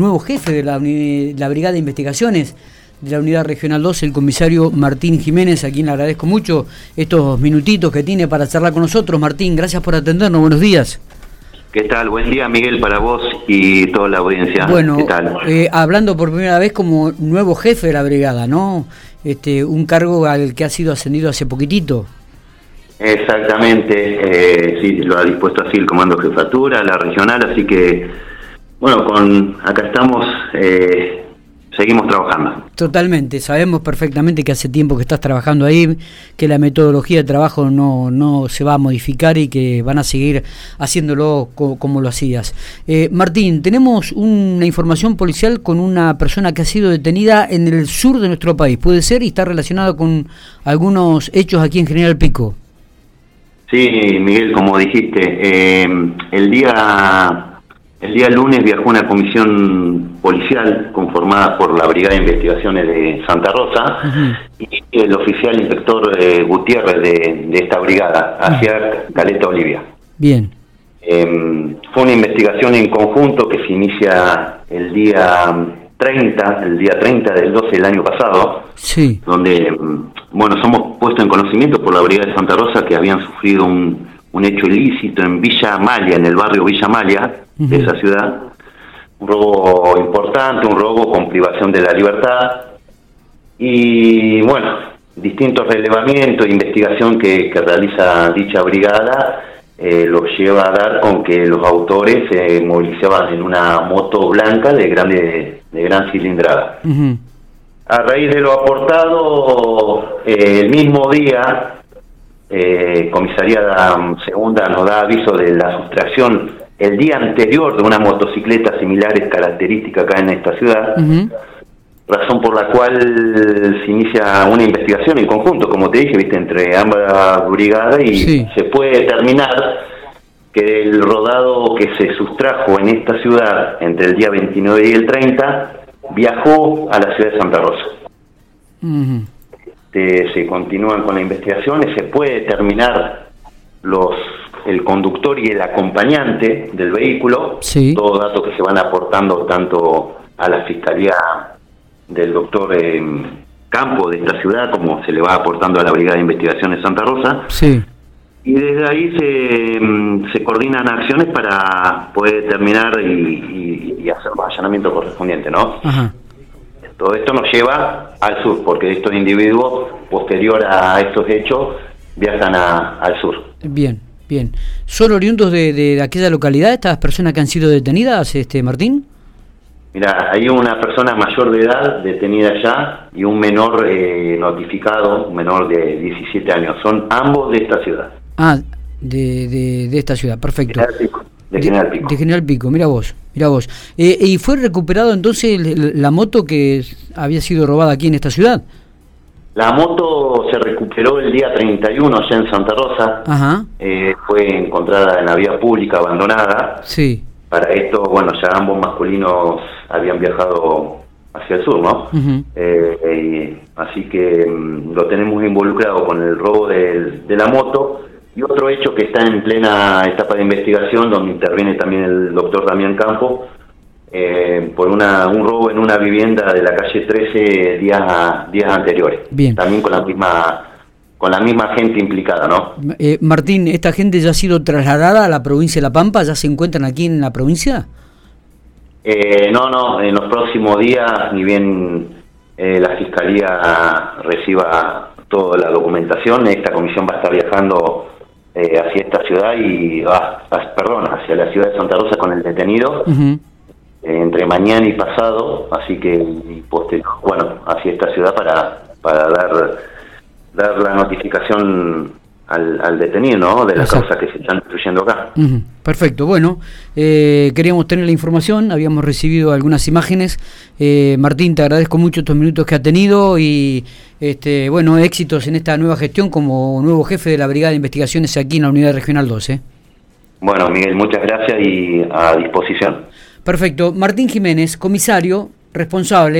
nuevo jefe de la, la, Brigada de Investigaciones de la Unidad Regional 2, el comisario Martín Jiménez, a quien le agradezco mucho estos minutitos que tiene para charlar con nosotros. Martín, gracias por atendernos, buenos días. ¿Qué tal? Buen día, Miguel, para vos y toda la audiencia. Bueno, ¿Qué tal? Eh, hablando por primera vez como nuevo jefe de la brigada, ¿no? Este, un cargo al que ha sido ascendido hace poquitito. Exactamente, eh, sí, lo ha dispuesto así el Comando Jefatura, la regional, así que bueno, con acá estamos, eh, seguimos trabajando. Totalmente, sabemos perfectamente que hace tiempo que estás trabajando ahí, que la metodología de trabajo no, no se va a modificar y que van a seguir haciéndolo como lo hacías. Eh, Martín, tenemos una información policial con una persona que ha sido detenida en el sur de nuestro país. ¿Puede ser y está relacionado con algunos hechos aquí en General Pico? Sí, Miguel, como dijiste, eh, el día el día lunes viajó una comisión policial conformada por la Brigada de Investigaciones de Santa Rosa y el oficial inspector eh, Gutiérrez de, esta brigada hacia Caleta Olivia. Bien. Em, fue una investigación en conjunto que se inicia el día 30, el día 30 del 12 del año pasado, sí. donde, em, bueno, somos puestos en conocimiento por la Brigada de Santa Rosa que habían sufrido un, un hecho ilícito en Villa Amalia, en el barrio Villa Amalia de esa ciudad. Un robo importante, un robo con privación de la libertad. Y bueno, distintos relevamientos e investigación que, realiza dicha brigada eh, los lleva a dar con que los autores se movilizaban en una moto blanca de, grande, de gran cilindrada. A raíz de lo aportado, eh, el mismo día eh, Comisaría Segunda nos da aviso de la sustracción el día anterior de una motocicleta similares características acá en esta ciudad, razón por la cual se inicia una investigación en conjunto, como te dije, viste, entre ambas brigadas y se puede determinar que el rodado que se sustrajo en esta ciudad entre el día 29 y el 30 viajó a la ciudad de Santa Rosa se continúan con las investigaciones, se puede determinar los el conductor y el acompañante del vehículo, sí. todos datos que se van aportando tanto a la fiscalía del doctor eh, Campo de esta ciudad como se le va aportando a la Brigada de Investigaciones Santa Rosa. Sí. Y desde ahí se, mm, se coordinan acciones para poder determinar y, y, hacer los allanamientos correspondientes, ¿no? Ajá. Todo esto nos lleva al sur, porque estos individuos, posterior a estos hechos, viajan al sur. Bien, bien. ¿Son oriundos de, aquella localidad estas personas que han sido detenidas, este Martín? Mira, hay una persona mayor de edad detenida ya y un menor eh, notificado, un menor de 17 años. Son ambos de esta ciudad. Ah, de, de, esta ciudad, perfecto. De General Pico. De, General Pico, mira vos, mira vos. Eh, ¿Y fue recuperado entonces la moto que había sido robada aquí en esta ciudad? La moto se recuperó el día 31 allá en Santa Rosa. Ajá. Eh, fue encontrada en la vía pública abandonada. Sí. Para esto, bueno, ya ambos masculinos habían viajado hacia el sur, ¿no? Eh, así que mm, lo tenemos involucrado con el robo de la moto y otro hecho que está en plena etapa de investigación, donde interviene también el doctor Damián Campo, eh, por una, un robo en una vivienda de la calle 13 días, días anteriores. Bien. También con la misma con la misma gente implicada, ¿no? Eh, Martín, ¿esta gente ya ha sido trasladada a la provincia de La Pampa? ¿Ya se encuentran aquí en la provincia? Eh, no, no, en los próximos días, ni bien la Fiscalía reciba toda la documentación, esta comisión va a estar viajando eh, hacia esta ciudad y, ah, perdón, hacia la ciudad de Santa Rosa con el detenido eh, entre mañana y pasado, así que bueno, hacia esta ciudad para, para dar, dar la notificación al, detenido, ¿no? De las causas que se están destruyendo acá. Perfecto, bueno, eh, queríamos tener la información, habíamos recibido algunas imágenes. Eh, Martín, te agradezco mucho estos minutos que ha tenido y, este, bueno, éxitos en esta nueva gestión como nuevo jefe de la Brigada de Investigaciones aquí en la Unidad Regional 12. Bueno, Miguel, muchas gracias y a disposición. Perfecto. Martín Jiménez, comisario, responsable.